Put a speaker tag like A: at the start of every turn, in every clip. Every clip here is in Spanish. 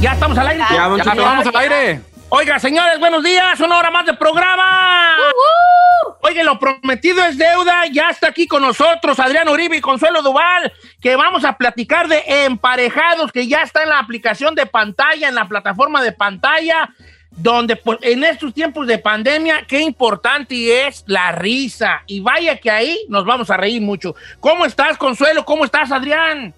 A: Ya estamos al aire.
B: Ya, Cheto, vamos al aire.
A: Oiga, señores, buenos días. Una hora más de programa. Oiga, lo prometido es deuda. Ya está aquí con nosotros Adrián Uribe y Consuelo Duval, que vamos a platicar de emparejados, que ya está en la aplicación de pantalla, en la plataforma de pantalla, donde pues, en estos tiempos de pandemia, qué importante es la risa. Y vaya que ahí nos vamos a reír mucho. ¿Cómo estás, Consuelo? ¿Cómo estás, Adrián?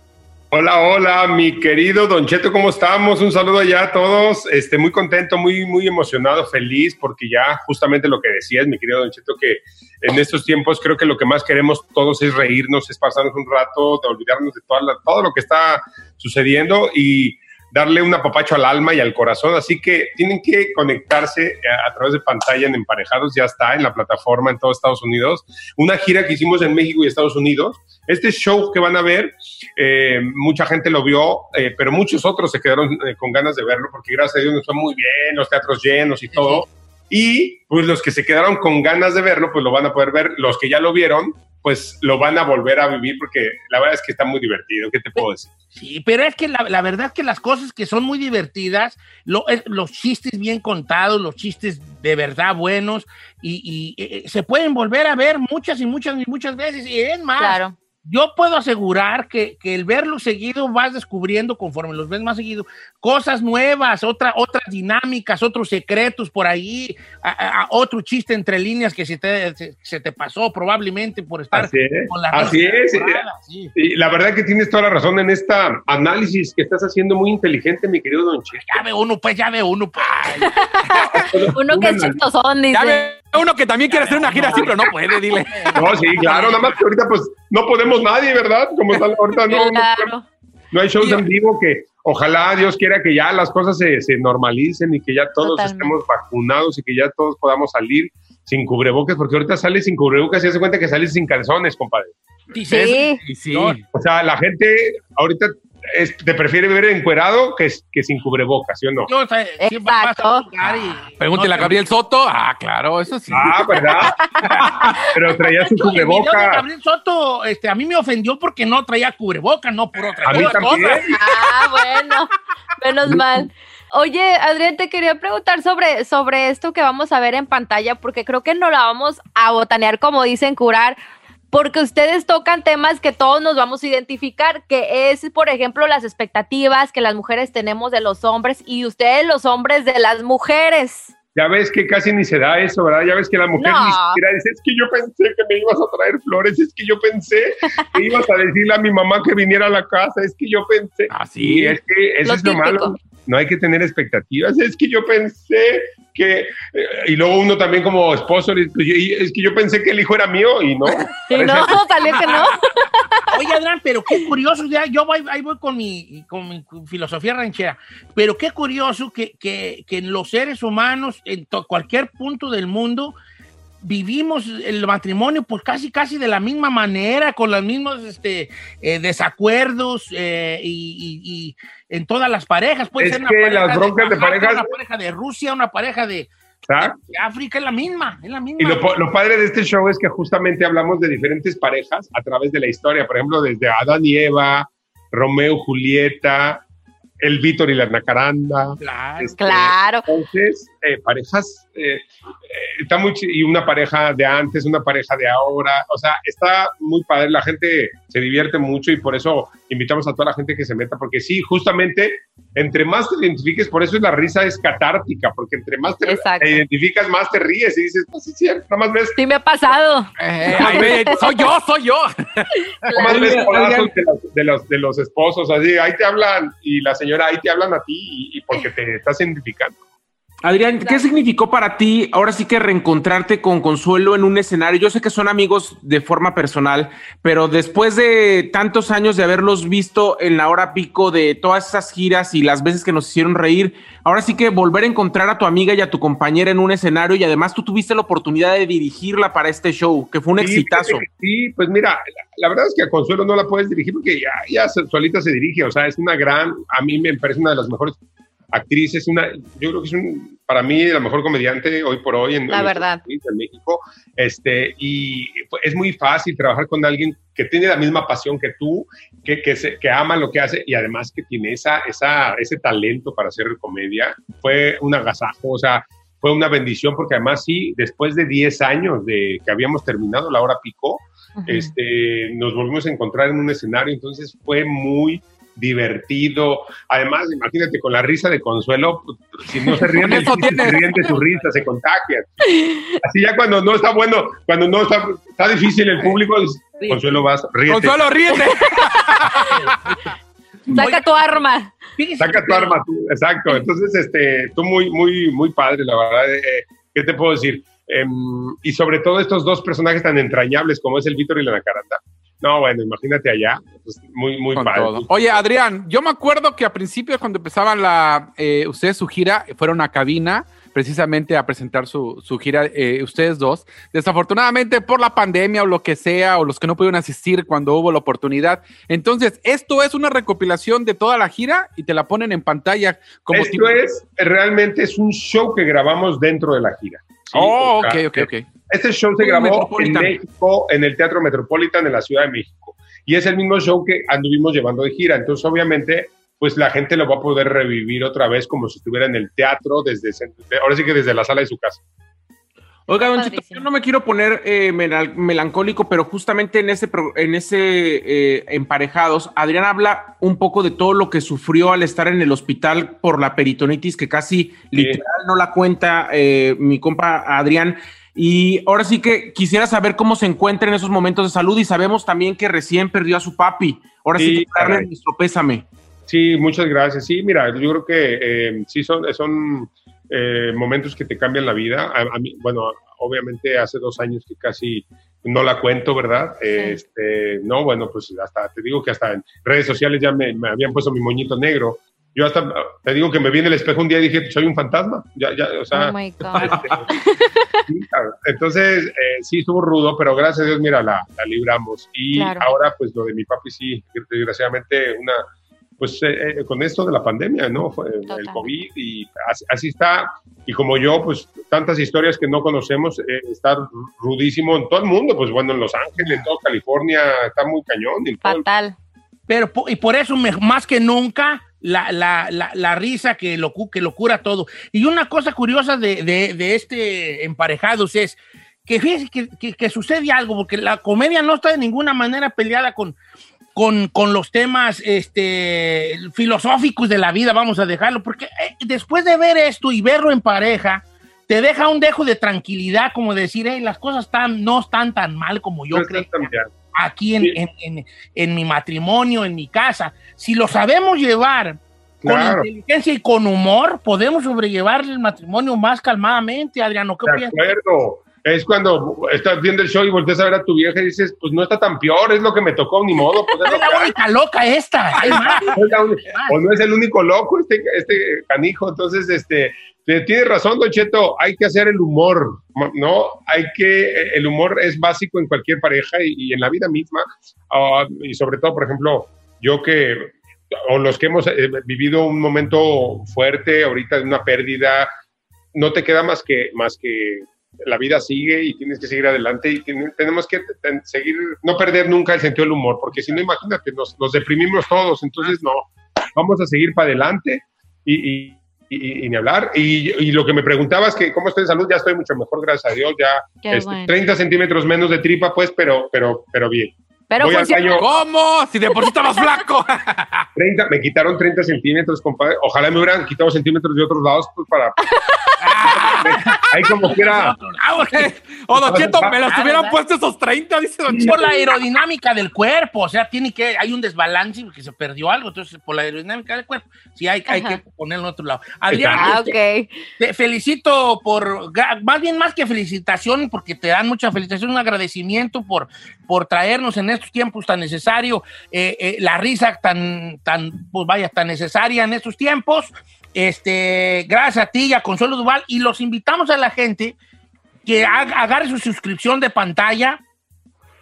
B: Hola, hola, mi querido Don Cheto, ¿cómo estamos? Un saludo allá a todos. Este, muy contento, muy, muy emocionado, feliz, porque ya justamente lo que decías, mi querido Don Cheto, que en estos tiempos creo que lo que más queremos todos es reírnos, es pasarnos un rato, de olvidarnos de la- todo lo que está sucediendo y darle un apapacho al alma y al corazón. Así que tienen que conectarse a, a través de pantalla en Emparejados, ya está en la plataforma en todos Estados Unidos. Una gira que hicimos en México y Estados Unidos. Este show que van a ver, eh, mucha gente lo vio, eh, pero muchos otros se quedaron eh, con ganas de verlo porque gracias a Dios nos fue muy bien, los teatros llenos y todo. Y pues los que se quedaron con ganas de verlo, pues lo van a poder ver. Los que ya lo vieron, pues lo van a volver a vivir porque la verdad es que está muy divertido. ¿Qué te puedo decir?
A: Sí, pero es que la, la verdad es que las cosas que son muy divertidas, lo- es- los chistes bien contados, los chistes de verdad buenos, y, y, eh, se pueden volver a ver muchas y muchas y muchas veces. Y es más,
C: Claro.
A: Yo puedo asegurar que, que el verlo seguido vas descubriendo, conforme los ves más seguido, cosas nuevas, otra, otras dinámicas, otros secretos por ahí, a- a- otro chiste entre líneas que se te, se, se te pasó probablemente por estar
B: Así es.
A: con la
B: Así es.
A: sí.
B: Y la verdad que tienes toda la razón en esta análisis que estás haciendo muy inteligente, mi querido Don Cheto.
A: Ya ve uno, pues, ya ve uno, pues.
C: Uno que es chistosón, dice.
D: Ya ve uno que también quiere hacer una gira así, pero no puede, dile.
B: No, sí, claro, nada más que ahorita pues no podemos nadie, ¿verdad? Como está ahorita no, no,
C: Claro.
B: no hay shows en vivo que ojalá Dios quiera que ya las cosas se, se normalicen y que ya todos
C: Totalmente.
B: estemos vacunados y que ya todos podamos salir sin cubrebocas, porque ahorita sales sin cubrebocas y hace cuenta que sales sin calzones, compadre.
C: Sí.
D: Y sí.
A: No.
B: O sea, la gente ahorita es- te prefiere ver encuerado que, que sin cubrebocas, ¿sí o no?
A: Yo, o sea, siempre vas a
C: Exacto.
A: y-
D: Pregúntele
A: no
D: a Gabriel Soto. Ah, claro, eso sí.
B: Ah, ¿verdad? Pero traía su cubrebocas.
A: Gabriel Soto, este, a mí me ofendió porque no traía cubreboca, no por otra
B: A mí
A: cosa.
B: también.
C: Ah, bueno. Menos mal. Oye, Adrián, te quería preguntar sobre, sobre esto que vamos a ver en pantalla, porque creo que no la vamos a botanear, como dicen, curar, porque ustedes tocan temas que todos nos vamos a identificar, que es, por ejemplo, las expectativas que las mujeres tenemos de los hombres y ustedes los hombres de las mujeres.
B: Ya ves que casi ni se da eso, ¿verdad? Ya ves que la mujer
C: No.
B: ni siquiera dice, es que yo pensé que me ibas a traer flores, es que yo pensé que ibas a decirle a mi mamá que viniera a la casa, es que yo pensé.
D: Ah, sí.
B: Y es que eso
C: Lo
B: es lo
C: típico.
B: malo. No hay que tener expectativas. Es que yo pensé que. eh, y luego uno también como esposo, le dice, "Pues, y- es que yo pensé que el hijo era mío y no.
C: Y no, salió que no.
A: Oye, Adrián, pero qué curioso, ya, yo voy, ahí voy con mi, con mi filosofía ranchera, pero qué curioso que, que, que en los seres humanos, en cualquier punto del mundo, vivimos el matrimonio pues casi casi de la misma manera, con los mismos este, eh, desacuerdos eh, y, y- y en todas las parejas. Puede
B: Es
A: ser una
B: que
A: pareja
B: las broncas de parejas-
A: Una pareja de Rusia, una pareja de,
B: ¿sabes?
A: de África, es la misma, es la misma.
B: Y lo, lo padre de este show es que justamente hablamos de diferentes parejas a través de la historia. Por ejemplo, desde Adán y Eva, Romeo y Julieta, el Víctor y la Nacaranda.
A: Claro.
B: Este,
C: Claro.
B: Entonces, eh, parejas, eh, eh, está muy, ch- y una pareja de antes, una pareja de ahora, o sea, está muy padre, la gente se divierte mucho y por eso invitamos a toda la gente que se meta, porque sí, justamente, entre más te identifiques, por eso la risa es catártica, porque entre más te, identificas, más te ríes y dices, pues sí, es cierto, nada más ves,
C: Sí me ha pasado.
D: Eh, ay, soy yo, soy yo.
B: nada más ves los, de, los, de los esposos, así, ahí te hablan, y la señora, ahí te hablan a ti, y, y porque te estás identificando.
E: Adrián, ¿qué significó para ti ahora sí que reencontrarte con Consuelo en un escenario? Yo sé que son amigos de forma personal, pero después de tantos años de haberlos visto en la hora pico de todas esas giras y las veces que nos hicieron reír, ahora sí que volver a encontrar a tu amiga y a tu compañera en un escenario y además tú tuviste la oportunidad de dirigirla para este show, que fue un
B: Sí,
E: exitazo.
B: Sí, pues mira, la, la verdad es que a Consuelo no la puedes dirigir porque ya, ya solita se dirige, o sea, es una gran, a mí me parece una de las mejores actrices, una, yo creo que es un, para mí la mejor comediante hoy por hoy en,
C: La
B: en
C: verdad.
B: en México, este, y es muy fácil trabajar con alguien que tiene la misma pasión que tú, que, que, se- que ama lo que hace y además que tiene esa, esa, ese talento para hacer comedia, fue un agasajo, o sea, fue una bendición porque además sí, después de 10 años de que habíamos terminado la hora pico, este, nos volvimos a encontrar en un escenario, entonces fue muy divertido. Además, imagínate, con la risa de Consuelo, si no se ríen, chiste, se ríen de su risa, se contagian. Así ya cuando no está bueno, cuando no está, está difícil el público, Consuelo vas, ríete,
D: Consuelo, ríete.
C: Saca tu arma.
B: Saca tu arma, tú, exacto. Entonces, este, tú muy, muy, muy padre, la verdad. eh, ¿Qué te puedo decir? Em, y sobre todo estos dos personajes tan entrañables como es el Víctor y la Nacaranda. No, bueno, imagínate allá, pues, muy, muy
D: Con
B: padre.
D: todo. Oye, Adrián, yo me acuerdo que a principio cuando empezaban la, eh, ustedes su gira, fueron a cabina precisamente a presentar su, su gira, eh, ustedes dos. Desafortunadamente por la pandemia o lo que sea, o los que no pudieron asistir cuando hubo la oportunidad. Entonces, esto es una recopilación de toda la gira y te la ponen en pantalla como
B: Esto
D: tipo-
B: es, realmente es un show que grabamos dentro de la gira. ¿sí?
D: Oh,
B: O sea,
D: ok, ok, ok.
B: Este show se grabó en. México, en el Teatro Metropolitan de la Ciudad de México. Y es el mismo show que anduvimos llevando de gira. Entonces, obviamente, pues la gente lo va a poder revivir otra vez como si estuviera en el teatro, desde, ahora sí que desde la sala de su casa.
E: Oiga, Don
C: Padrísimo.
E: yo no me quiero poner eh, melancólico, pero justamente en ese, pro- en ese eh, Emparejados, Adrián habla un poco de todo lo que sufrió al estar en el hospital por la peritonitis, que casi literal no la cuenta eh, mi compa Adrián. Y ahora sí que quisiera saber cómo se encuentra en esos momentos de salud y sabemos también que recién perdió a su papi. Ahora sí,
B: Sí,
E: que darle
B: caray.
E: nuestro pésame.
B: Sí, muchas gracias. Sí, mira, yo creo que eh, sí son, son eh, momentos que te cambian la vida. A, a mí, bueno, obviamente hace dos años que casi no la cuento, ¿verdad? Este, no, bueno, pues hasta te digo que hasta en redes sociales ya me, me habían puesto mi moñito negro. Yo hasta te digo que me vi en el espejo un día y dije, soy un fantasma. Ya, ya, o sea,
C: Oh my God.
B: Claro. Entonces, eh, sí estuvo rudo, pero gracias a Dios, mira, la, la libramos. Y
C: Claro.
B: ahora, pues lo de mi papi, sí, desgraciadamente, una, pues eh, eh, con esto de la pandemia, ¿no? Fue el. COVID y así, así está. Y como yo, pues tantas historias que no conocemos, eh, está rudísimo en todo el mundo, pues bueno, en Los Ángeles, en toda California, está muy cañón. todo el-
C: Fatal.
A: Pero, y por eso, más que nunca, la, la, la, la risa que lo, que lo cura todo. Y una cosa curiosa de, de, de este Emparejados es que que, que- que sucede algo, porque la comedia no está de ninguna manera peleada con, con, con los temas este, filosóficos de la vida, vamos a dejarlo, porque eh, después de ver esto y verlo en pareja, te deja un dejo de tranquilidad, como decir, "Hey, las cosas están, no están tan mal como yo
B: no
A: creo
B: tan.
A: Aquí en, en- en- en mi matrimonio, en mi casa. Si lo sabemos llevar con inteligencia y con humor, podemos sobrellevar el matrimonio más calmadamente, Adriano. ¿Qué
B: De
A: piensas?
B: acuerdo. Es cuando estás viendo el show y volteas a ver a tu vieja y dices, pues no está tan peor, es lo que me tocó, ni modo. Pues, es
A: la única loca esta.
B: es la o no es el único loco este, este canijo. Entonces, este, te- tienes razón, Don Cheto, hay que hacer el humor, ¿no? Hay que, el humor es básico en cualquier pareja y, y en la vida misma. Ah, y sobre todo, por ejemplo, yo que, o los que hemos eh, vivido un momento fuerte ahorita de una pérdida, no te queda más que, más que la vida sigue y tienes que seguir adelante y tiene- tenemos que ten- seguir, no perder nunca el sentido del humor, porque si no, imagínate, nos, nos deprimimos todos, entonces no, vamos a seguir para adelante y, y- y, y ni hablar. Y, y lo que me preguntabas que cómo estoy de salud, ya estoy mucho mejor, gracias a Dios, ya este,
C: bueno.
B: 30 centímetros menos de tripa, pues, pero, pero, pero bien.
C: Pero
B: Voy al baño.
D: ¿Cómo? Si de por sí estabas flaco.
B: 30, me quitaron 30 centímetros, compadre. Ojalá me hubieran quitado centímetros de otros lados, pues para. Ahí como quiera.
A: Ah,
D: o Don Cheto, me los
A: Ah,
D: hubieran
A: ¿verdad?
D: puesto esos 30, dice Don Cheto.
A: por la aerodinámica del cuerpo, o sea, tiene que, hay un desbalance porque se perdió algo, entonces por la aerodinámica del cuerpo, sí hay, que ponerlo en otro lado. Adrián,
C: Ah,
A: este,
C: ok.
A: te felicito por, más bien más que felicitación, porque te dan mucha felicitación, un agradecimiento por, por traernos en estos tiempos tan necesario, eh, eh, la risa tan, tan, pues vaya, tan necesaria en estos tiempos. Este, gracias a ti y a Consuelo Duval, y los invitamos a la gente que haga- agarre su suscripción de pantalla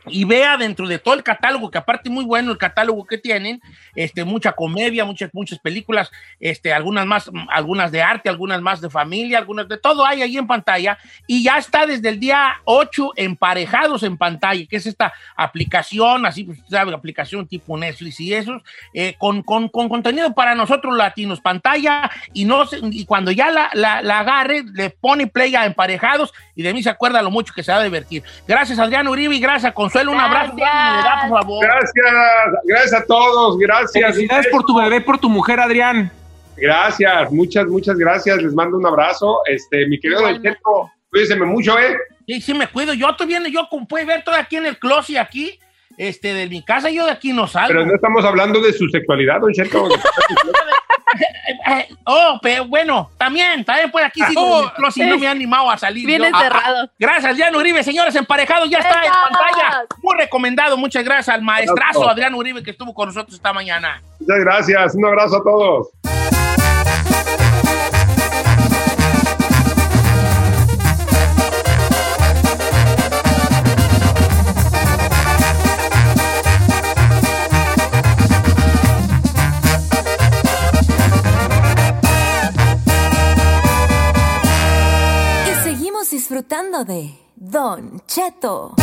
A: y vea dentro de todo el catálogo, que aparte muy bueno el catálogo que tienen, este, mucha comedia, muchas, muchas películas, este, algunas más, algunas de arte, algunas más de familia, algunas de todo hay ahí en pantalla, y ya está desde el día 8 emparejados en pantalla, que es esta aplicación, así, pues, sabe, aplicación tipo Netflix y esos, eh, con, con- con contenido para nosotros latinos, pantalla, y no y cuando ya la, la- la agarre, le pone play a emparejados, y de mí se acuerda lo mucho que se va a divertir. Gracias, Adrián Uribe, y gracias, Consuelo. Un abrazo,
C: Gracias.
A: me da, por favor.
B: Gracias, gracias a todos, gracias.
E: Felicidades por tu bebé, por tu mujer, Adrián.
B: Gracias, muchas, muchas gracias. Les mando un abrazo. Este, mi querido Don
C: Igualmente.
B: Cheto, cuídense mucho, ¿eh?
A: Sí, sí, me cuido. Yo estoy viendo, yo como puedes ver, todo aquí en el closet, aquí, este, de mi casa, yo de aquí no salgo.
B: Pero no estamos hablando de su sexualidad, Don Cheto.
A: Eh, oh, pero bueno, también, también por aquí sigo
D: Oh,
A: el closet y no me he animado a salir.
C: Bien
A: yo.
C: encerrado.
A: Gracias, Adrián Uribe. Señores, emparejados, ya está en pantalla. Muy recomendado. Muchas gracias al maestrazo. Adrián Uribe que estuvo con nosotros esta mañana.
B: Muchas gracias. Un abrazo a todos.
F: Disfrutando de Don Cheto.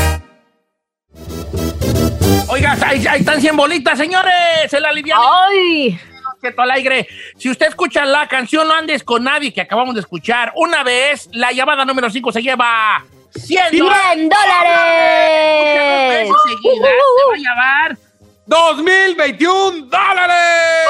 A: Oiga, ahí, ahí están 100 bolitas, señores. Se la alivian.
C: ¡Ay!
A: Cheto al aire. Si usted escucha la canción No andes con nadie que acabamos de escuchar, una vez la llamada número 5 se lleva 100
C: ¡100 dólares!
A: Dos veces seguidas se va a llevar.
D: 2021 dólares.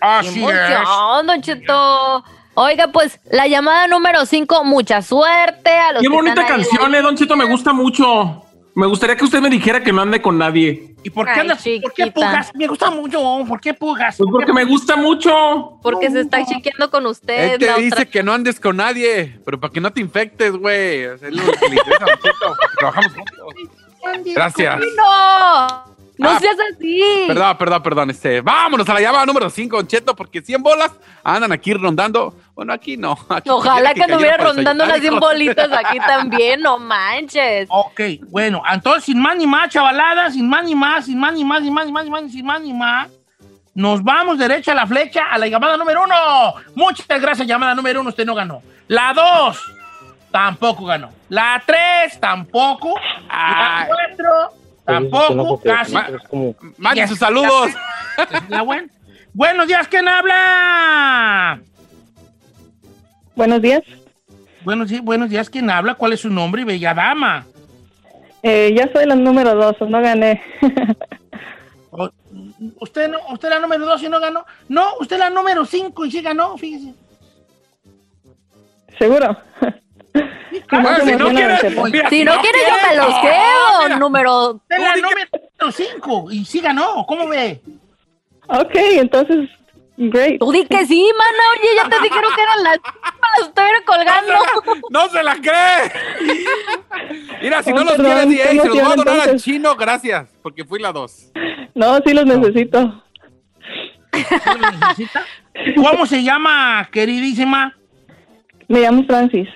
A: Así
C: ¡Qué emoción, Don Cheto! Oiga, pues, la llamada número 5, mucha suerte a los
E: Qué
C: que
E: bonita
C: están ahí.
E: canción, eh, Don Cheto, me gusta mucho. Me gustaría que usted me dijera que no ande con nadie.
A: ¿Y por qué
C: Ay,
A: andas? ¿Por qué
C: chiquita.
A: pujas? Me gusta mucho. ¿Por qué pujas?
E: Pues porque me gusta mucho.
C: Porque se está chequeando con usted.
D: Él te
C: la
D: dice
C: otra-
D: que no andes con nadie, pero para que no te infectes, güey. Es lo que le interesa a Don Cheto, porque trabajamos juntos. Gracias.
C: ¡No! ¡No
D: Ah,
C: seas así!
D: Perdón, perdón, perdón. Este, vámonos a la llamada número 5, Don Cheto, porque 100 bolas andan aquí rondando. Bueno, aquí no. aquí
C: Ojalá que anduviera rondando unas 100
D: desayunar,
C: bolitas aquí también, no manches.
A: Ok, bueno, entonces sin más ni más, chavalada, sin más ni más, sin más ni más, sin más ni más, sin más, sin más ni más, nos vamos derecha a la flecha a la llamada número uno. Muchas gracias, llamada número uno, usted no ganó. La dos, tampoco ganó. La tres, tampoco. La cuatro, tampoco, casi.
D: Ma- Mande
A: Yes.
D: sus saludos.
A: La buena. Buenos días, ¿quién habla?
G: Buenos días.
A: Buenos, días, buenos días, ¿quién habla? ¿Cuál es su nombre, bella dama?
G: Eh, ya soy la número dos, no gané.
A: ¿Usted, no, ¿Usted la número dos y no ganó? No, usted la número cinco y sí ganó, fíjese.
G: ¿Seguro?
A: Claro,
G: no se
D: si no quieres,
G: Cheto.
D: mira,
C: Si no quieres, yo me los
D: no,
C: quedo.
D: mira.
C: Número.
A: La número cinco y sí ganó, ¿cómo ve?
G: Ok, entonces, great.
C: Tú di que sí, mana. Oye, ya te dijeron que eran las. Me las estuviera colgando.
D: No se la cree. Mira, si
G: Oh,
D: no los
G: perdón,
D: quieres, se los voy a donar al chino, gracias, porque fui la dos.
G: No, sí los necesito.
A: ¿Sí lo necesita? ¿Cómo se llama, queridísima
G: Me llamo Francis,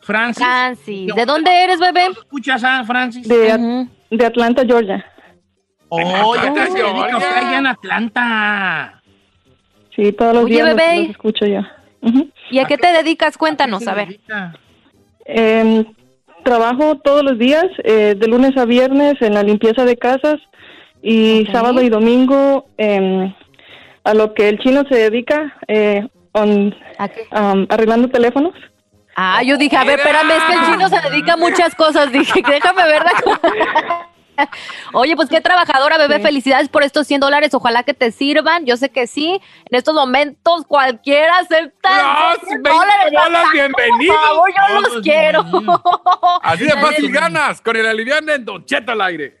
A: Francis?
C: Francis, ¿de dónde eres, bebé?
A: ¿Escuchas a Francis?
G: de, Atlanta, Georgia.
A: Oh, ya
D: Atlanta,
A: se dedica usted allá en Atlanta.
G: Sí, todos los
C: Oye,
G: días
C: bebé.
G: los escucho yo.
C: ¿Y a qué te dedicas? Cuéntanos,
A: ¿Qué
C: a ver.
G: Em, trabajo todos los días, eh, de lunes a viernes, en la limpieza de casas y sábado y domingo em, a lo que el chino se dedica, eh, on-
C: ¿A qué?
G: um, arreglando teléfonos.
C: Ah, yo dije, a ver, espérame, es que el chino se dedica a muchas cosas. Dije, déjame ver la cosa. Oye, pues qué trabajadora, bebé. Felicidades por estos 100 dólares. Ojalá que te sirvan. Yo sé que sí. En estos momentos cualquiera acepta.
D: Los
C: 100
D: 20
C: dólares.
D: Bolas, bienvenidos.
C: Por favor, yo los quiero.
D: Así de fácil ganas con el aliviane en Don Cheto al aire.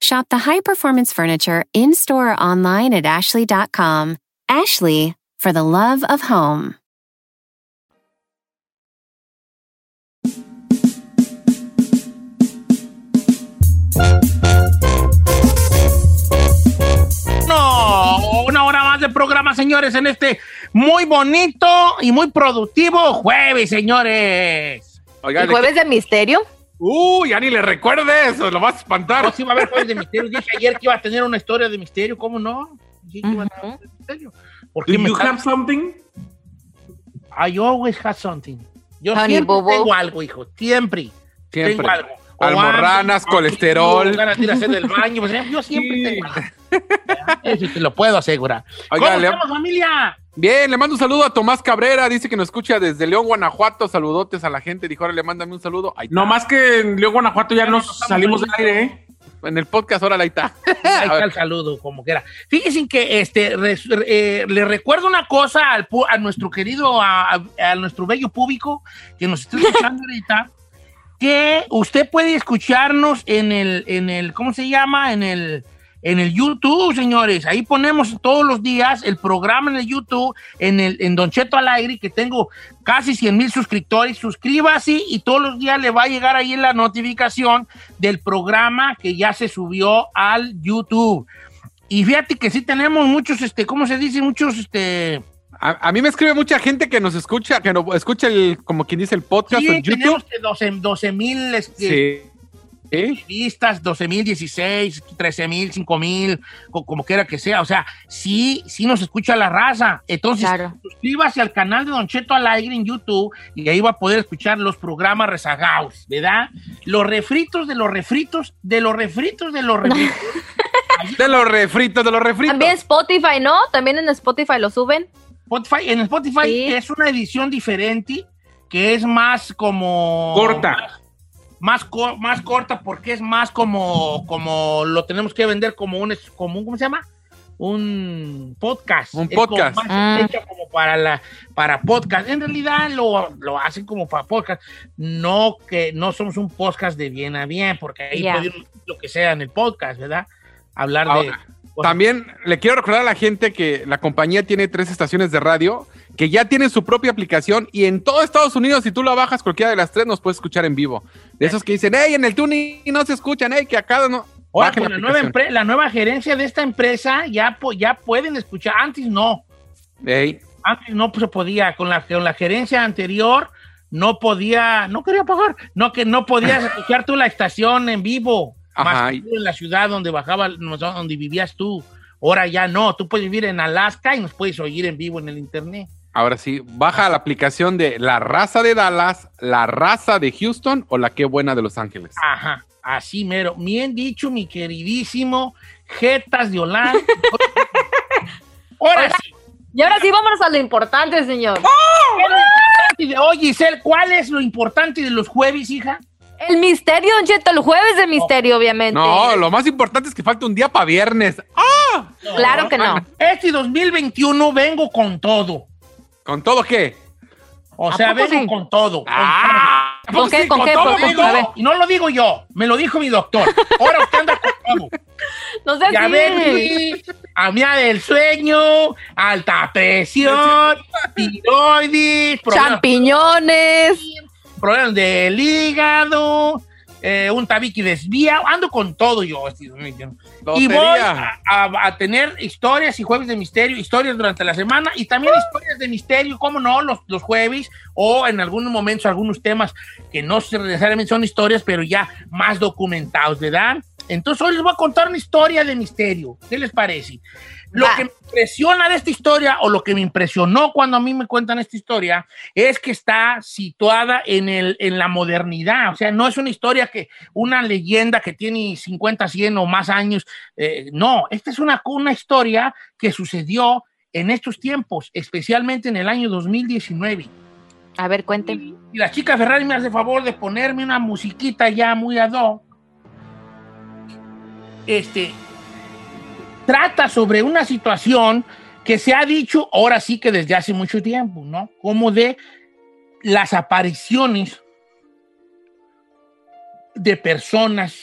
H: Shop the high performance furniture in store or online at ashley.com. Ashley, for the love of home.
A: No, una hora más de programa, señores, en este muy bonito y muy productivo jueves, señores.
D: Oiga,
C: ¿El
D: ¿de
C: jueves de misterio?
D: Uy, ya ni le recuerde eso, lo vas a espantar.
A: No, sí va a haber jueves de misterio. Dije ayer que iba a tener una historia de misterio, ¿cómo no? Dije que iba a tener una historia de misterio. ¿Por qué
E: Do
A: me
E: you
A: estás-
E: have something?
A: I always have something. Yo
C: Honey,
A: siempre
C: bobo.
A: tengo algo, hijo. Siempre.
D: Siempre.
A: Tengo algo.
D: Almorranas, colesterol.
A: o ganas de ir a hacer del baño. pues, Yo siempre
D: Sí.
A: tengo. Eso te lo puedo asegurar.
D: Oiga,
A: ¿Cómo
D: le-
A: estamos, familia?
D: Bien, le mando un saludo a Tomás Cabrera, dice que nos escucha desde León, Guanajuato. Saludotes a la gente. Dijo, ahora le mándame un saludo.
E: No más que en León, Guanajuato ya nos salimos del aire, ¿eh?
D: En el podcast, ahora ahí está.
A: Ahí está el saludo, como quiera. Fíjense que este, res- eh, le recuerdo una cosa al a nuestro querido, a, a- a nuestro bello público que nos está escuchando ahorita, que usted puede escucharnos en el, en el, ¿cómo se llama? En el, en el YouTube, señores. Ahí ponemos todos los días el programa en el YouTube, en el, en Don Cheto al aire, que tengo casi 100 mil suscriptores. Suscríbase y todos los días le va a llegar ahí la notificación del programa que ya se subió al YouTube. Y fíjate que sí tenemos muchos, este, ¿cómo se dice? Muchos, este,
D: A, a mí me escribe mucha gente que nos escucha, que no escucha el, como quien dice, el podcast
A: Sí,
D: en YouTube.
A: tenemos que 12 12 mil este,
D: Sí.
A: Vistas, 12 mil, 16, 13 mil, 5 mil, co- como quiera que sea. O sea, sí, sí nos escucha la raza. Entonces,
C: Claro.
A: suscríbase al canal de Don Cheto al aire en YouTube y ahí va a poder escuchar los programas rezagados, ¿verdad? Los refritos de los refritos, de los refritos de los refritos.
D: De los refritos, de los refritos.
C: También Spotify, ¿no? También en Spotify lo suben.
A: Spotify, en Spotify
C: Sí.
A: es una edición diferente que es más como
E: Corta.
A: más, co- más corta porque es más como como lo tenemos que vender como un como un ¿cómo se llama? Un podcast.
D: Un
A: Es como
D: podcast.
A: más
C: Ah.
A: hecha como para la para podcast. En realidad lo, lo hacen como para podcast. No que no somos un podcast de bien a bien porque ahí
C: Ya.
A: podemos lo que sea en el podcast, ¿verdad? Hablar de
D: También le quiero recordar a la gente que la compañía tiene tres estaciones de radio que ya tienen su propia aplicación y en todo Estados Unidos, si tú la bajas cualquiera de las tres, nos puedes escuchar en vivo. De esos que dicen, hey, en el tuning no se escuchan, hey, que acá no.
A: Ahora, con la,
D: la
A: nueva la gerencia de esta empresa ya, ya pueden escuchar. Antes no. Antes no se podía. Con la, con la gerencia anterior no podía. No quería pagar. No, que no podías escuchar tú la estación en vivo.
D: Ajá,
A: Más tú en la ciudad donde bajaba, donde vivías tú. Ahora ya no. Tú puedes vivir en Alaska y nos puedes oír en vivo en el internet.
D: Ahora sí, baja la aplicación de La Raza de Dallas, La Raza de Houston o La Qué Buena de Los Ángeles.
A: Ajá. Así mero. Bien dicho, mi queridísimo Jetas de Holanda. Ahora sí.
C: Y ahora sí, vámonos a lo importante, señor.
A: Oye, Giselle, ¿cuál es lo importante de los jueves, hija?
C: El misterio, Don Cheto, el jueves de misterio, obviamente.
D: No, lo más importante es que falta un día para viernes.
C: Claro que no.
A: Este 2021 vengo con todo.
D: ¿Con todo qué?
A: O
C: ¿A
A: sea, vengo
C: sí?
A: con todo.
D: Ah,
A: Con-
C: ¿con qué,
A: sí,
C: con qué?
A: todo
C: Pues, a.
A: Y no lo digo yo, me lo dijo mi doctor. Ahora usted anda con todo.
C: No sé
A: Diabetes, apnea del sueño, alta presión, tiroides,
C: Champiñones.
A: Problemas del hígado, eh, un tabique desviado. Ando con todo yo. 2021. Y voy a, a- a tener historias y jueves de misterio, historias durante la semana y también historias de misterio, como no, los, los jueves o en algunos momentos algunos temas que no necesariamente son historias, pero ya más documentados, ¿verdad? Entonces hoy les voy a contar una historia de misterio. ¿Qué les parece? Lo
C: Va.
A: que me impresiona de esta historia o lo que me impresionó cuando a mí me cuentan esta historia es que está situada en, el, en la modernidad. O sea, no es una historia que una leyenda que tiene 50, 100 o más años. eh, no, esta es una, una historia que sucedió en estos tiempos, especialmente en el año 2019.
C: A ver, cuenten.
A: Y la chica Ferrari me hace favor de ponerme una musiquita ya muy ad hoc. Este trata sobre una situación que se ha dicho ahora sí que desde hace mucho tiempo, ¿no? Como de las apariciones de personas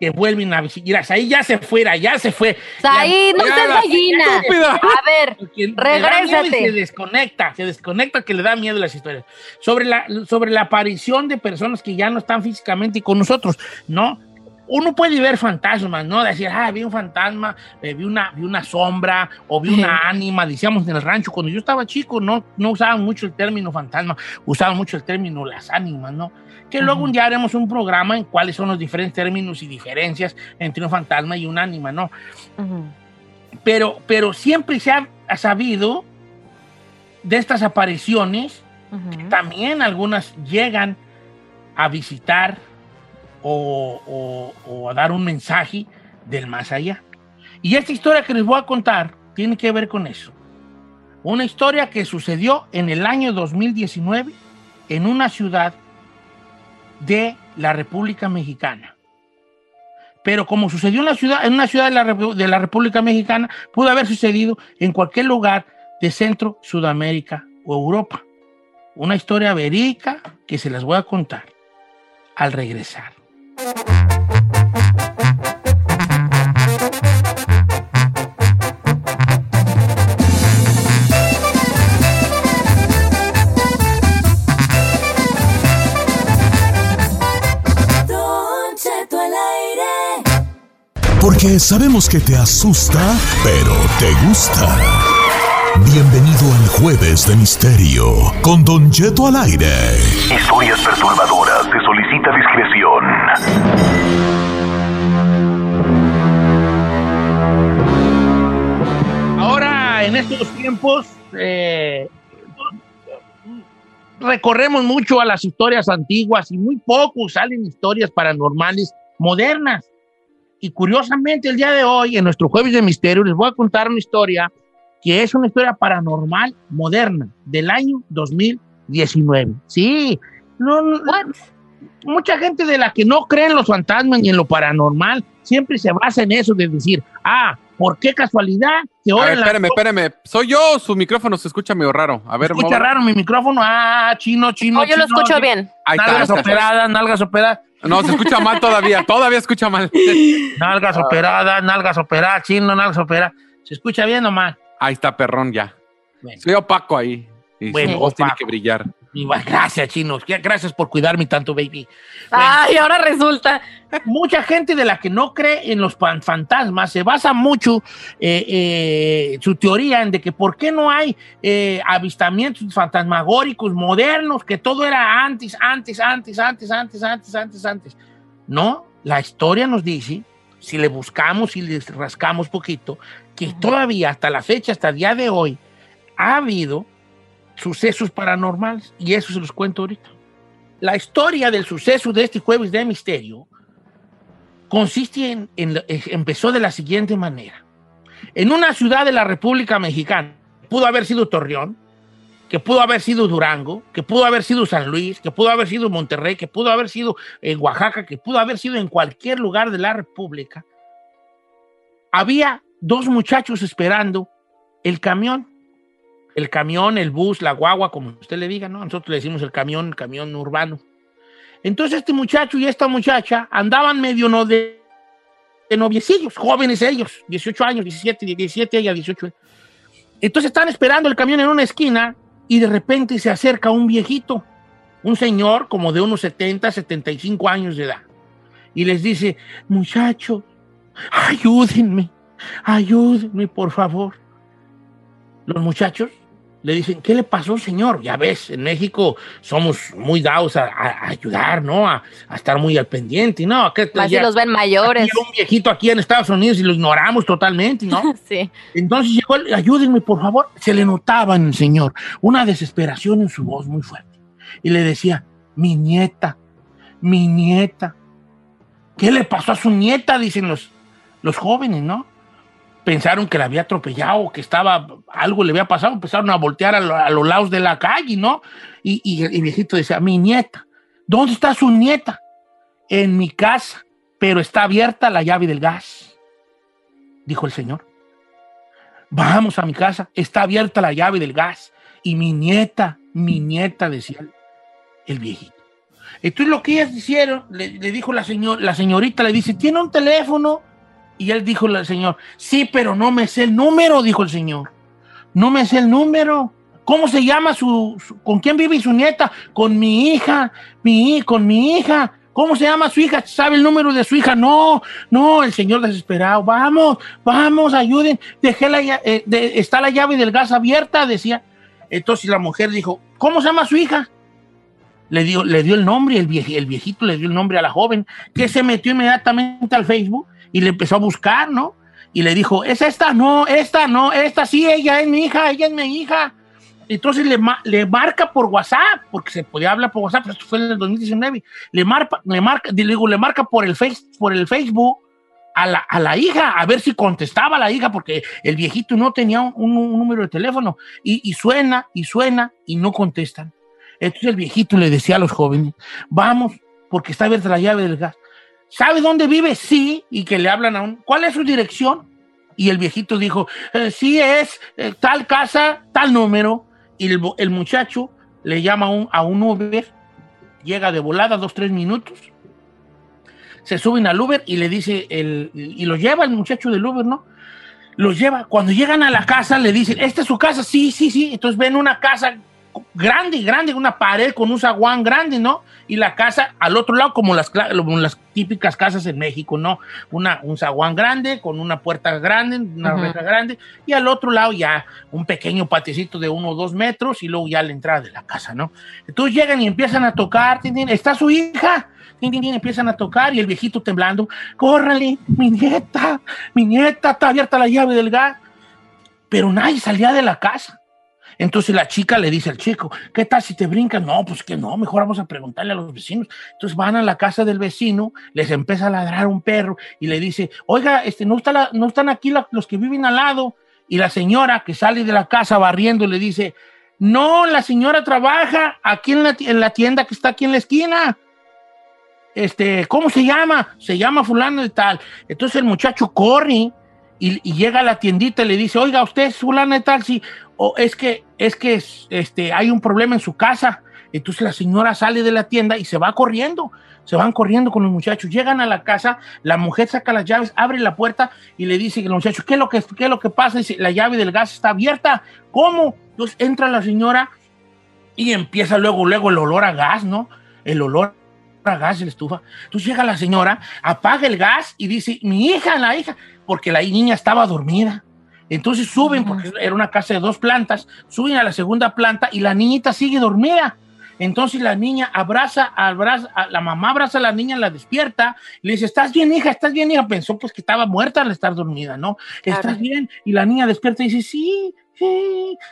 A: que vuelven a visitar. Ahí ya se fuera, ya se fue.
C: Ahí no seas gallina.
D: estúpida.
C: A ver, Regrésate.
A: Se desconecta, se desconecta que le da miedo las historias. Sobre la, sobre la aparición de personas que ya no están físicamente con nosotros, ¿no? Uno puede ver fantasmas, ¿no? Decir, ah, vi un fantasma, eh, vi, una, vi una sombra o vi una ánima, decíamos en el rancho. Cuando yo estaba chico, no, no usaban mucho el término fantasma, usaban mucho el término las ánimas, ¿no? Que luego un día haremos un programa en cuáles son los diferentes términos y diferencias entre un fantasma y un ánima, ¿no? Pero, pero siempre se ha, ha sabido de estas apariciones, también algunas llegan a visitar o, a dar un mensaje del más allá. Y esta historia que les voy a contar tiene que ver con eso. Una historia que sucedió en el año 2019 en una ciudad de la República Mexicana. Pero como sucedió en, la ciudad, una ciudad de la, de la República Mexicana, pudo haber sucedido en cualquier lugar de Centro, Sudamérica o Europa. Una historia verídica que se las voy a contar al regresar.
I: Sabemos que te asusta, pero te gusta. Bienvenido al Jueves de Misterio con Don Cheto al aire.
J: Historias perturbadoras. Se solicita discreción.
A: Ahora, en estos tiempos, eh, recorremos mucho a las historias antiguas y muy poco salen historias paranormales modernas. Y curiosamente, el día de hoy, en nuestro Jueves de Misterio, les voy a contar una historia que es una historia paranormal moderna del año 2019. Sí, no, no- mucha gente de la que no cree en los fantasmas ni en lo paranormal siempre se basa en eso de decir, ah, ¿por qué casualidad que
D: A
A: ahora
D: ver,
A: en la-
D: espérame, espérame. ¿Soy yo o su micrófono se escucha medio raro? A ver,
A: escucha raro mi micrófono? Ah, chino, chino.
C: Oh, yo lo escucho bien.
D: Ahí está,
A: Nalgas
D: está.
A: operadas, nalgas operadas.
D: No, se escucha mal todavía. Todavía escucha mal.
A: Nalgas operadas, nalgas operadas, chino, nalgas operadas. ¿Se escucha bien o mal?
D: Ahí está, perrón, ya.
A: Bueno.
D: Soy opaco ahí. Y
A: Bueno,
D: su voz tiene que brillar.
A: Gracias, chino. Gracias por cuidarme tanto, baby.
C: Ay, ahora resulta.
A: Mucha gente de la que no cree en los fantasmas se basa mucho eh, eh, su teoría en de que por qué no hay eh, avistamientos fantasmagóricos modernos, que todo era antes, antes, antes, antes, antes, antes, antes, antes. No, la historia nos dice, si le buscamos y le rascamos poquito, que todavía hasta la fecha, hasta el día de hoy, ha habido sucesos paranormales y eso se los cuento ahorita. La historia del suceso de este jueves de misterio consiste en, eh, empezó de la siguiente manera. En una ciudad de la República Mexicana, pudo haber sido Torreón, que pudo haber sido Durango, que pudo haber sido San Luis, que pudo haber sido Monterrey, que pudo haber sido en Oaxaca, que pudo haber sido en cualquier lugar de la República, había dos muchachos esperando el camión. El camión, el bus, la guagua, como usted le diga, ¿no? Nosotros le decimos el camión, el camión urbano. Entonces este muchacho y esta muchacha andaban medio no de, noviecillos, jóvenes ellos, 18 años, 17, 17, ella 18. Entonces están esperando el camión en una esquina y de repente se acerca un viejito, un señor como de unos 70, 75 años de edad. Y les dice, muchachos, ayúdenme, ayúdenme por favor. Los muchachos le dicen, ¿qué le pasó, señor? Ya ves, en México somos muy dados a, ayudar, ¿no? A, a estar muy al pendiente, ¿no? Acá-
C: Más si
A: ya-
C: los ven mayores.
A: aquí un viejito aquí en Estados Unidos y lo ignoramos totalmente, ¿no?
C: Sí.
A: Entonces llegó, el- ayúdenme, por favor. Se le notaba en el señor una desesperación en su voz muy fuerte. Y le decía, mi nieta, mi nieta. ¿Qué le pasó a su nieta? Dicen los, los jóvenes, ¿no? Pensaron que la había atropellado, que estaba, algo le había pasado, empezaron a voltear a, lo- a los lados de la calle, ¿no? Y, y el viejito decía, mi nieta, ¿dónde está su nieta? En mi casa, pero está abierta la llave del gas, dijo el señor. Vamos a mi casa, está abierta la llave del gas. Y mi nieta, mi nieta, decía el, el viejito. Entonces lo que ellas hicieron, le, le dijo la, señor, la señorita, le dice, ¿tiene un teléfono? Y él dijo al señor, sí, pero no me sé el número, dijo el señor. No me sé el número. ¿Cómo se llama su, con quién vive su nieta? Con mi hija, mi, con mi hija. ¿Cómo se llama su hija? ¿Sabe el número de su hija? No, no, el señor desesperado. Vamos, vamos, ayuden. Dejé la, eh, está la llave del gas abierta, decía. Entonces la mujer dijo, ¿cómo se llama su hija? Le dio, le dio el nombre, el, vieji- el viejito le dio el nombre a la joven, que se metió inmediatamente al Facebook y le empezó a buscar, ¿no? Y le dijo, ¿es esta? No, esta, no, esta sí, ella es mi hija, ella es mi hija. Entonces le, le marca por WhatsApp, porque se podía hablar por WhatsApp, esto fue en el 2019. Le marca, le marca, digo, le marca por el, face, por el Facebook a la, a la hija, a ver si contestaba la hija, porque el viejito no tenía un, un número de teléfono. Y, y suena, y suena, y no contestan. Entonces el viejito le decía a los jóvenes, vamos, porque está abierta la llave del gas. ¿Sabe dónde vive? Sí, y que le hablan a un, ¿cuál es su dirección? Y el viejito dijo, "Eh, sí es eh, tal casa, tal número. Y el, muchacho le llama a un, a un Uber, llega de volada dos, tres minutos, se suben al Uber y le dice, el, y lo lleva el muchacho del Uber, ¿no? Los lleva. Cuando llegan a la casa le dicen, ¿esta es su casa? Sí, sí, sí. Entonces ven una casa grande, grande, una pared con un zaguán grande, ¿no? Y la casa al otro lado, como las, cla- como las típicas casas en México, ¿no? Una, un zaguán grande con una puerta grande, una
C: Ujú.
A: reja grande, y al otro lado ya un pequeño patiecito de uno o dos metros y luego ya la entrada de la casa, ¿no? Entonces llegan y empiezan a tocar, tin, tin, está su hija, tin, empiezan a tocar y el viejito temblando, córrale, mi nieta, mi nieta, está abierta la llave del gas, pero nadie salía de la casa. Entonces la chica le dice al chico, ¿qué tal si te brincan? No, pues que no, mejor vamos a preguntarle a los vecinos. Entonces van a la casa del vecino, les empieza a ladrar un perro y le dice, oiga, este, no, está están aquí los que viven al lado. Y la señora que sale de la casa barriendo le dice, no, la señora trabaja aquí en la, ti- en la tienda que está aquí en la esquina. Este, ¿cómo se llama? Se llama fulano de tal. Entonces el muchacho corre y, llega a la tiendita y le dice, oiga, usted es fulano de tal, sí, o es que, es que este, hay un problema en su casa. Entonces la señora sale de la tienda y se va corriendo, se van corriendo con los muchachos, llegan a la casa, la mujer saca las llaves, abre la puerta y le dice a los muchachos, ¿qué es lo que, qué es lo que pasa? La llave del gas está abierta. ¿Cómo? Entonces entra la señora y empieza luego, luego el olor a gas, ¿no? El olor gas de la estufa. Entonces llega la señora, apaga el gas y dice, mi hija, la hija, porque la niña estaba dormida. Entonces suben, porque era una casa de dos plantas, suben a la segunda planta y la niñita sigue dormida. Entonces la niña abraza, abraza, a- la mamá abraza a la niña, la despierta, le dice, ¿estás bien, hija? ¿Estás bien, hija? Pensó pues que estaba muerta al estar dormida, ¿no? ¿Estás bien? Y la niña despierta y dice, sí,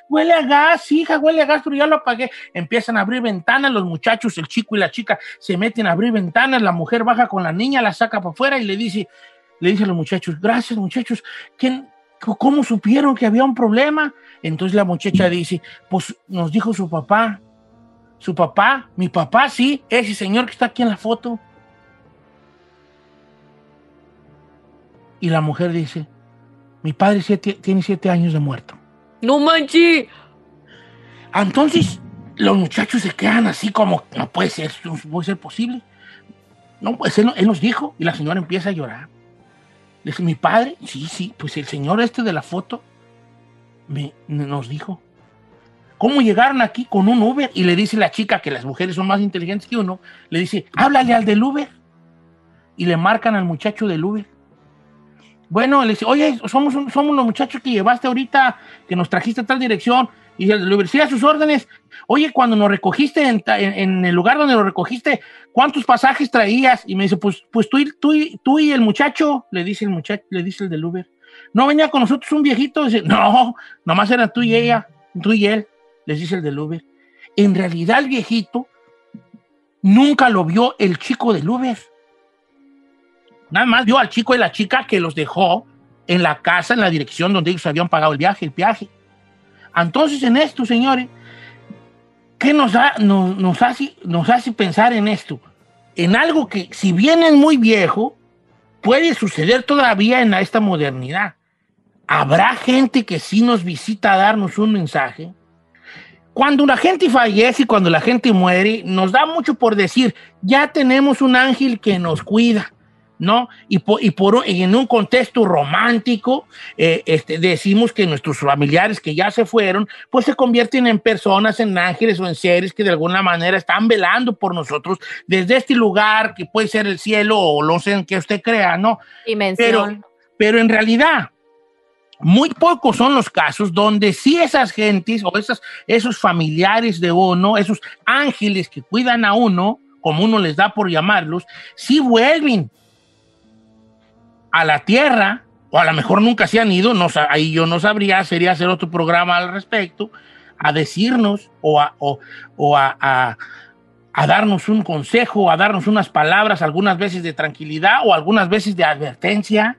A: huele a gas, hija, huele a gas, pero ya lo apagué. Empiezan a abrir ventanas, los muchachos, el chico y la chica se meten a abrir ventanas, la mujer baja con la niña, la saca para afuera y le dice, le dice a los muchachos, gracias muchachos, ¿quién, ¿cómo supieron que había un problema? Entonces la muchacha dice, pues nos dijo su papá, su papá, mi papá, sí, ese señor que está aquí en la foto. Y la mujer dice, mi padre tiene siete años de muerto.
C: No manches.
A: Entonces, los muchachos se quedan así como, no puede ser, no puede ser posible. No, pues él, él nos dijo, y la señora empieza a llorar. Le dice, mi padre, sí, sí, pues el señor este de la foto me, nos dijo. ¿Cómo llegaron aquí con un Uber? Y le dice la chica que las mujeres son más inteligentes que uno, le dice, háblale al del Uber. Y le marcan al muchacho del Uber. Bueno, le dice, oye, somos, un- somos los muchachos que llevaste ahorita, que nos trajiste a tal dirección. Y Uber, sí, a sus órdenes. Oye, cuando nos recogiste en, ta- en- en el lugar donde nos recogiste, ¿cuántos pasajes traías? Y me dice, pues, pues tú, y- tú, y- tú y el muchacho, le dice el muchacho, le dice el del Uber. No venía con nosotros un viejito. Dice, no, nomás eran tú y ella, tú y él, les dice el del Uber. En realidad el viejito nunca lo vio el chico del Uber. Nada más vio al chico y la chica que los dejó en la casa, en la dirección donde ellos habían pagado el viaje, el viaje. Entonces, en esto, señores, ¿qué nos, ha- nos, nos hace, pensar en esto? En algo que, si bien es muy viejo, puede suceder todavía en esta modernidad. ¿Habrá gente que sí nos visita a darnos un mensaje? Cuando la gente fallece y cuando la gente muere, nos da mucho por decir, ya tenemos un ángel que nos cuida, ¿no? Y, po- y por, en un contexto romántico, eh, este, decimos que nuestros familiares que ya se fueron, pues se convierten en personas, en ángeles o en seres que de alguna manera están velando por nosotros desde este lugar que puede ser el cielo o no sé en qué usted crea, ¿no?
C: Dimensión.
A: Pero, pero en realidad, muy pocos son los casos donde sí esas gentes o esas, esos familiares de uno, esos ángeles que cuidan a uno, como uno les da por llamarlos, sí vuelven a la tierra, o a lo mejor nunca se han ido, no, ahí yo no sabría, sería hacer otro programa al respecto, a decirnos o a, o, o a- a- a darnos un consejo, a darnos unas palabras, algunas veces de tranquilidad o algunas veces de advertencia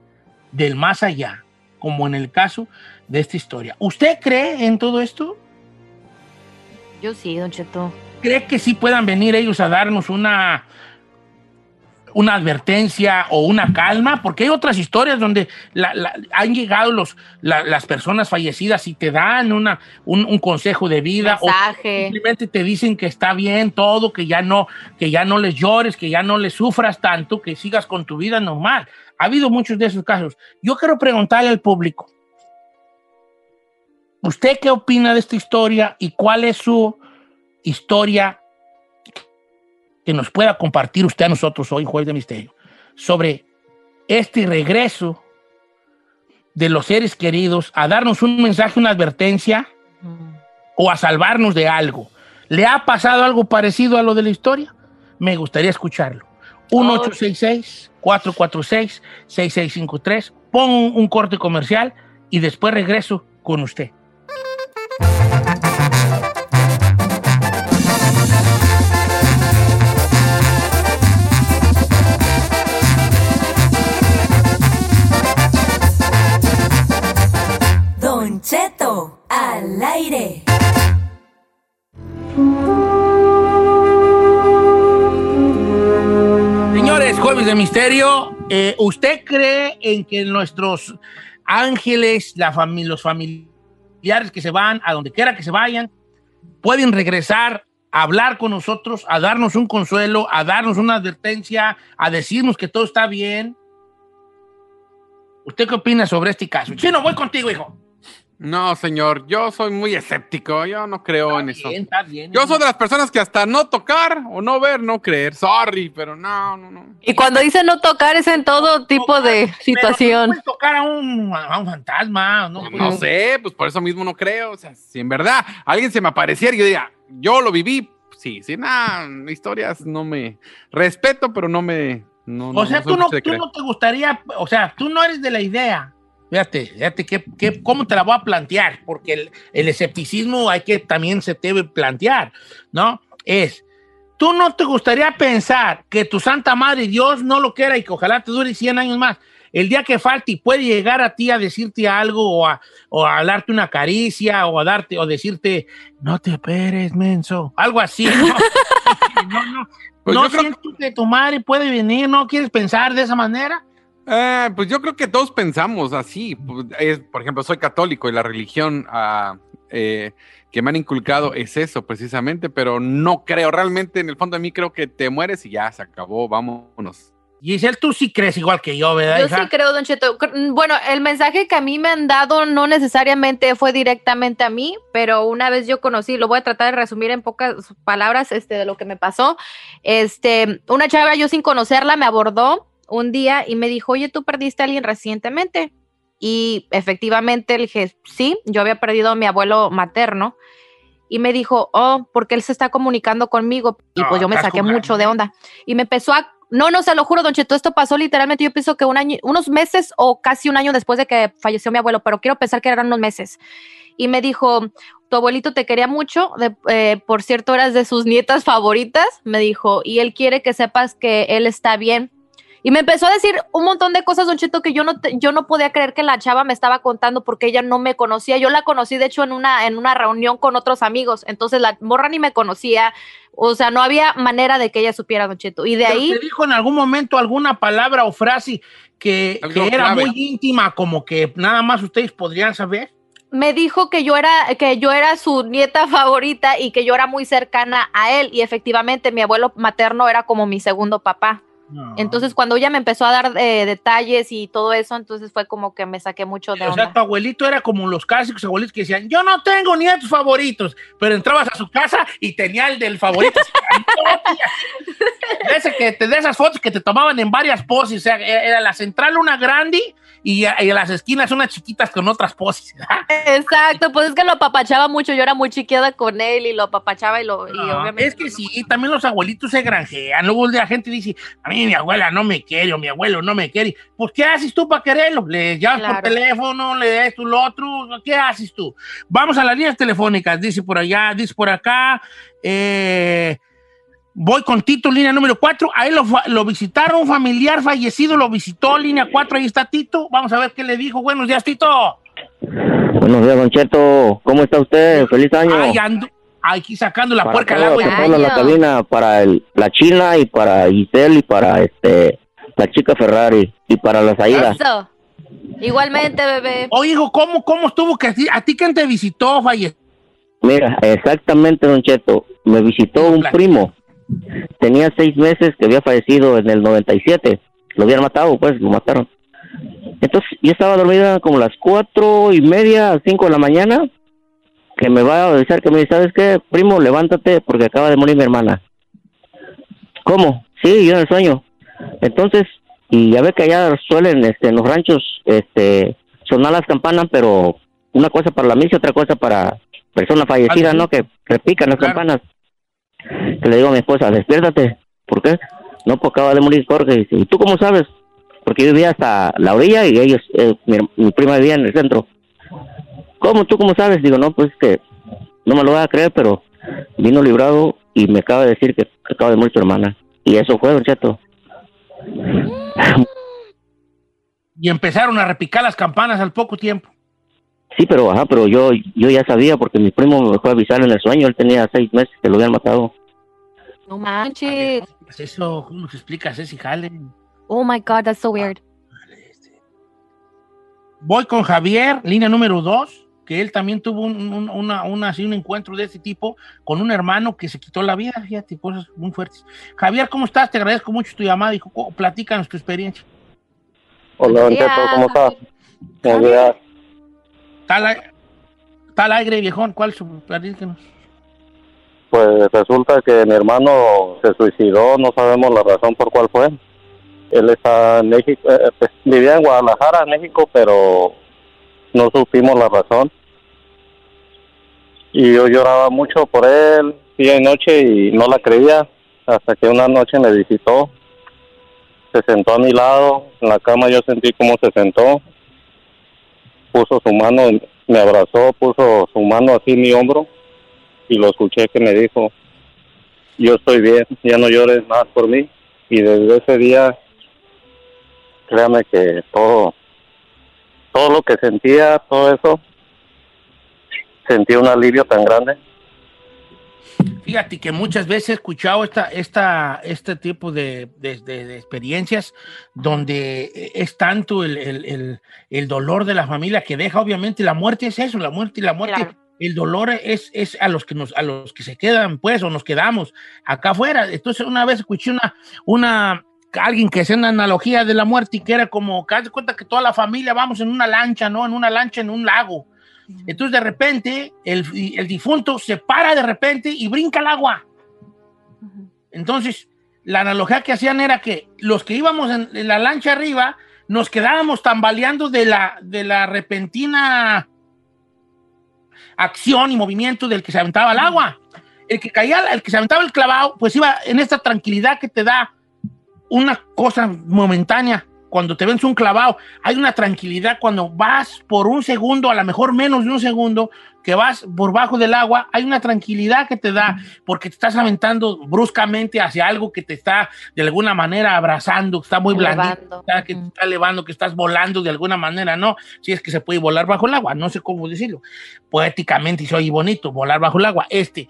A: del más allá, como en el caso de esta historia. ¿Usted cree en todo esto?
C: Yo sí, Don Cheto.
A: ¿Cree que sí puedan venir ellos a darnos una, una advertencia o una calma? Porque hay otras historias donde la- la- han llegado los, la- las personas fallecidas y te dan una, un, un consejo de vida
C: Mensaje.
A: o simplemente te dicen que está bien todo, que ya no, que ya no les llores, que ya no les sufras tanto, que sigas con tu vida normal. Ha habido muchos de esos casos. Yo quiero preguntarle al público, ¿usted qué opina de esta historia y cuál es su historia que nos pueda compartir usted a nosotros hoy, Jueves de Misterio, sobre este regreso de los seres queridos a darnos un mensaje, una advertencia o a salvarnos de algo. ¿Le ha pasado algo parecido a lo de la historia? Me gustaría escucharlo. 1-866-446-6653. Pon un corte comercial y después regreso con usted.
F: Cheto, al aire.
A: Señores, jueves de misterio, eh, ¿usted cree en que nuestros ángeles, los familiares que se van, a donde quiera que se vayan, pueden regresar a hablar con nosotros, a darnos un consuelo, a darnos una advertencia, a decirnos que todo está bien? ¿Usted qué opina sobre este caso? Chino, voy contigo, hijo.
D: No, señor, yo soy muy escéptico, yo no creo en eso.
A: Bien, está bien.
D: Yo soy de las personas que hasta no tocar o no ver, no creer. Sorry, pero no, no, no.
C: Y cuando dice no tocar es en todo tipo de situación.
A: Puedes tocar a un, a un fantasma, ¿no?
D: No sé, pues por eso mismo no creo. O sea, si en verdad alguien se me apareciera y yo diría, yo lo viví, sí, sí, nada, historias no me respeto, pero no me. No,
A: O sea, tú no, tú no te gustaría, o sea, tú no eres de la idea. Fíjate, fíjate que, que- cómo te la voy a plantear, porque el, el escepticismo hay que también se debe plantear, ¿no? Es, tú no te gustaría pensar que tu Santa Madre Dios no lo quiera y que ojalá te dure 100 años más. El día que falte y puede llegar a ti a decirte algo o a, o a darte una caricia o a darte o decirte, no te esperes, menso. Algo así, ¿no? no, no.
D: Pues
A: ¿No
D: yo creo
A: sientes que tu madre puede venir? ¿No quieres pensar de esa manera?
D: Eh, pues yo creo que todos pensamos así. Es- por ejemplo, soy católico y la religión ah, eh, que me han inculcado es eso precisamente, pero no creo, realmente en el fondo de mí creo que te mueres y ya se acabó, vámonos.
A: Giselle, tú sí crees igual que yo, ¿verdad?
C: Yo
A: hija?
C: sí creo, Don Cheto. Cr- Bueno, el mensaje que a mí me han dado no necesariamente fue directamente a mí, pero una vez yo conocí, lo voy a tratar de resumir en pocas palabras este, de lo que me pasó. Este, una chava, yo sin conocerla, me abordó un día y me dijo, oye, tú perdiste a alguien recientemente. Y efectivamente le dije, sí, yo había perdido a mi abuelo materno. Y me dijo, oh, porque él se está comunicando conmigo. Y
A: No,
C: pues yo me saqué
A: jugando.
C: mucho de onda. Y me empezó a... No, no, se lo juro, Don Cheto, esto pasó literalmente, yo pienso que un año, unos meses o casi un año después de que falleció mi abuelo, pero quiero pensar que eran unos meses. Y me dijo, tu abuelito te quería mucho, de- eh, por cierto, eras de sus nietas favoritas, me dijo, y él quiere que sepas que él está bien. Y me empezó a decir un montón de cosas, Don Cheto, que yo no, te- yo no podía creer que la chava me estaba contando porque ella no me conocía. Yo la conocí, de hecho, en una, en una reunión con otros amigos. Entonces la morra ni me conocía. O sea, no había manera de que ella supiera, Don Cheto. Y de
A: ¿Pero
C: ahí...
A: ¿Te dijo en algún momento alguna palabra o frase que, que era
D: clave.
A: muy íntima, como que nada más ustedes podrían saber?
C: me dijo que yo era que yo era su nieta favorita y que yo era muy cercana a él y efectivamente mi abuelo materno era como mi segundo papá. Entonces cuando ella me empezó a dar eh, detalles y todo eso, entonces fue como que me saqué mucho de
A: O
C: onda.
A: sea, tu abuelito era como los clásicos abuelitos que decían, yo no tengo nietos favoritos, pero entrabas a su casa y tenía el del favorito. de, ese que, te- de esas fotos que te tomaban en varias poses, o sea, era era la central una grande y, y las esquinas unas chiquitas con otras poses.
C: Exacto, pues es que lo apapachaba mucho, yo era muy chiqueada con él y lo apapachaba y lo y
A: Ah,
C: obviamente
A: es que sí, también los abuelitos se granjean. Luego la gente dice, a mí mi abuela no me quiere o mi abuelo no me quiere. Pues, ¿qué haces tú para quererlo? Le llamas por teléfono, le das tú lo otro. ¿Qué haces tú? Vamos a las líneas telefónicas, dice por allá, dice por acá. eh, voy con Tito, línea número 4. Ahí lo, lo visitaron, un familiar fallecido lo visitó, línea 4. Ahí está Tito. Vamos a ver qué le dijo. Buenos días, Tito.
K: Buenos días, Don Cheto. ¿Cómo está usted? Feliz año.
A: Ay, ando aquí sacando la
K: para
A: puerca al agua.
K: para la cabina, para el, la China y para Giselle y para este la chica Ferrari y para las Aida.
C: Eso. Igualmente, bebé.
A: Oye, hijo, ¿cómo, cómo estuvo que a ti, a ti quién te visitó, falleció?
K: Mira, exactamente, Don Cheto. Me visitó un primo. Tenía seis meses que había fallecido en el 97. Lo habían matado, pues, lo mataron. Entonces, yo estaba dormida como las cuatro y media, cinco de la mañana. que me va a avisar que me dice, ¿sabes qué? Primo, levántate porque acaba de morir mi hermana. ¿Cómo? Sí, yo en el sueño. Entonces, y ya ve que allá suelen este, en los ranchos este, sonar las campanas, pero una cosa para la misa otra cosa para persona fallecida, ¿no? Que repican las campanas. Que le digo a mi esposa, despiértate. ¿Por qué? No, pues acaba de morir Jorge. Dice, ¿y tú cómo sabes? Porque yo vivía hasta la orilla y ellos, eh, mi, prima vivía en el centro. ¿Cómo? ¿Tú cómo sabes? Digo, no, pues es que no me lo voy a creer, pero vino librado y me acaba de decir que acaba de morir tu hermana. Y eso fue, Don Cheto.
A: Y empezaron a repicar las campanas al poco tiempo.
K: Sí, pero ajá, pero yo yo ya sabía porque mi primo me fue a avisar en el sueño. Él tenía seis meses que lo habían matado.
C: No manches.
A: Pues eso, ¿cómo nos explicas ese jale?
C: Oh my God, that's so weird.
A: Voy con Javier, línea número dos, que él también tuvo un, un- una, una- así, un encuentro de este tipo con un hermano que se quitó la vida, fíjate, cosas muy fuertes. Javier, ¿cómo estás? Te agradezco mucho tu llamada y co- platícanos tu experiencia.
L: Hola, Don Cheto, ¿cómo estás?
A: Está al, aire, viejón, ¿cuál platícanos?
L: Pues resulta que mi hermano se suicidó, no sabemos la razón por cuál fue. Él está en México, eh, pues, vivía en Guadalajara, México, pero no supimos la razón. Y yo lloraba mucho por él, día y noche, y no la creía, hasta que una noche me visitó. Se sentó a mi lado, en la cama yo sentí cómo se sentó. Puso su mano, me abrazó, puso su mano así en mi hombro y lo escuché que me dijo, yo estoy bien, ya no llores más por mí. Y desde ese día, créame que todo, todo lo que sentía, todo eso, sentí un alivio tan grande.
A: Fíjate que muchas veces he escuchado esta, esta, este tipo de, de- de- de experiencias donde es tanto el, el- el- el dolor de la familia que deja, obviamente la muerte es eso, la muerte y la muerte, el dolor es, es a los que nos, a los que se quedan, pues, o nos quedamos acá afuera. Entonces, una vez escuché una, una, alguien que hacía una analogía de la muerte y que era como, que cuenta que toda la familia vamos en una lancha, ¿no? En una lancha, en un lago. Entonces de repente el, el difunto se para de repente y brinca al agua. Entonces la analogía que hacían era que los que íbamos en, en la lancha arriba nos quedábamos tambaleando de la, de la repentina acción y movimiento del que se aventaba al agua. El que caía, el que se aventaba el clavado, pues iba en esta tranquilidad que te da una cosa momentánea. Cuando te ves un clavado, hay una tranquilidad cuando vas por un segundo, a lo mejor menos de un segundo, que vas por bajo del agua, hay una tranquilidad que te da porque te estás aventando bruscamente hacia algo que te está de alguna manera abrazando, que está muy blandito, que te está elevando, que estás volando de alguna manera, ¿no? Si es que se puede volar bajo el agua, no sé cómo decirlo. Poéticamente y soy bonito, volar bajo el agua. Este,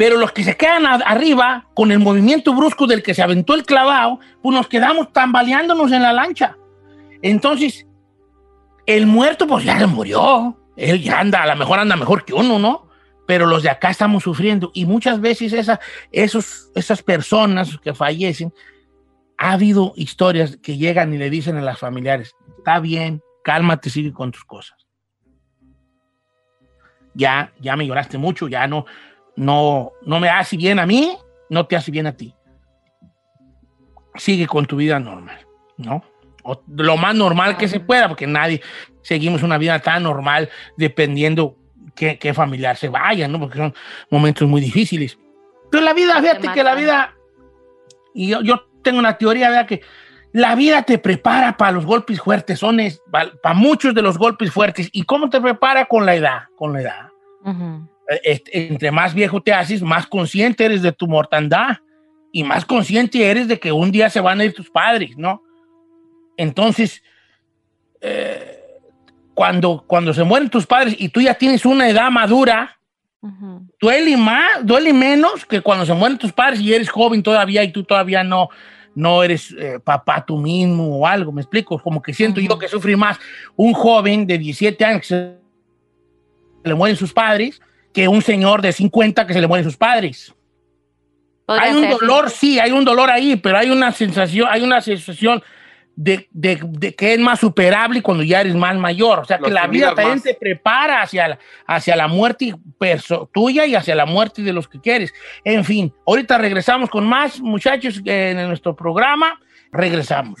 A: pero los que se quedan a- arriba, con el movimiento brusco del que se aventó el clavado, pues nos quedamos tambaleándonos en la lancha. Entonces, el muerto, pues ya se murió. Él ya anda, a lo mejor anda mejor que uno, ¿no? Pero los de acá estamos sufriendo. Y muchas veces esa, esos, esas personas que fallecen, ha habido historias que llegan y le dicen a las familiares, está bien, cálmate, sigue con tus cosas. Ya, ya me lloraste mucho, ya no, no, no me hace bien a mí, no te hace bien a ti. Sigue con tu vida normal, ¿no? O lo más normal que se pueda, porque nadie seguimos una vida tan normal dependiendo qué, qué familiar se vaya, ¿no? Porque son momentos muy difíciles. Pero la vida, fíjate que la vida, y yo, yo tengo una teoría, vea que la vida te prepara para los golpes fuertes, son para muchos de los golpes fuertes. ¿Y cómo te prepara con la edad? Con la edad. Este, entre más viejo te haces, más consciente eres de tu mortandad y más consciente eres de que un día se van a ir tus padres, ¿no? Entonces, eh, cuando, cuando se mueren tus padres y tú ya tienes una edad madura, duele más, duele menos que cuando se mueren tus padres y eres joven todavía y tú todavía no, no eres eh, papá tú mismo o algo, me explico, como que siento yo que sufrí más un joven de 17 años que se le mueren sus padres que un señor de 50 que se le mueren sus padres.
C: Podría
A: Hay un
C: ser.
A: dolor, sí, hay un dolor ahí, pero hay una sensación, hay una sensación de, de- de que es más superable cuando ya eres más mayor. O sea, que la vida también
D: más.
A: te prepara hacia la, hacia la muerte perso- tuya y hacia la muerte de los que quieres. En fin, ahorita regresamos con más muchachos en nuestro programa. Regresamos.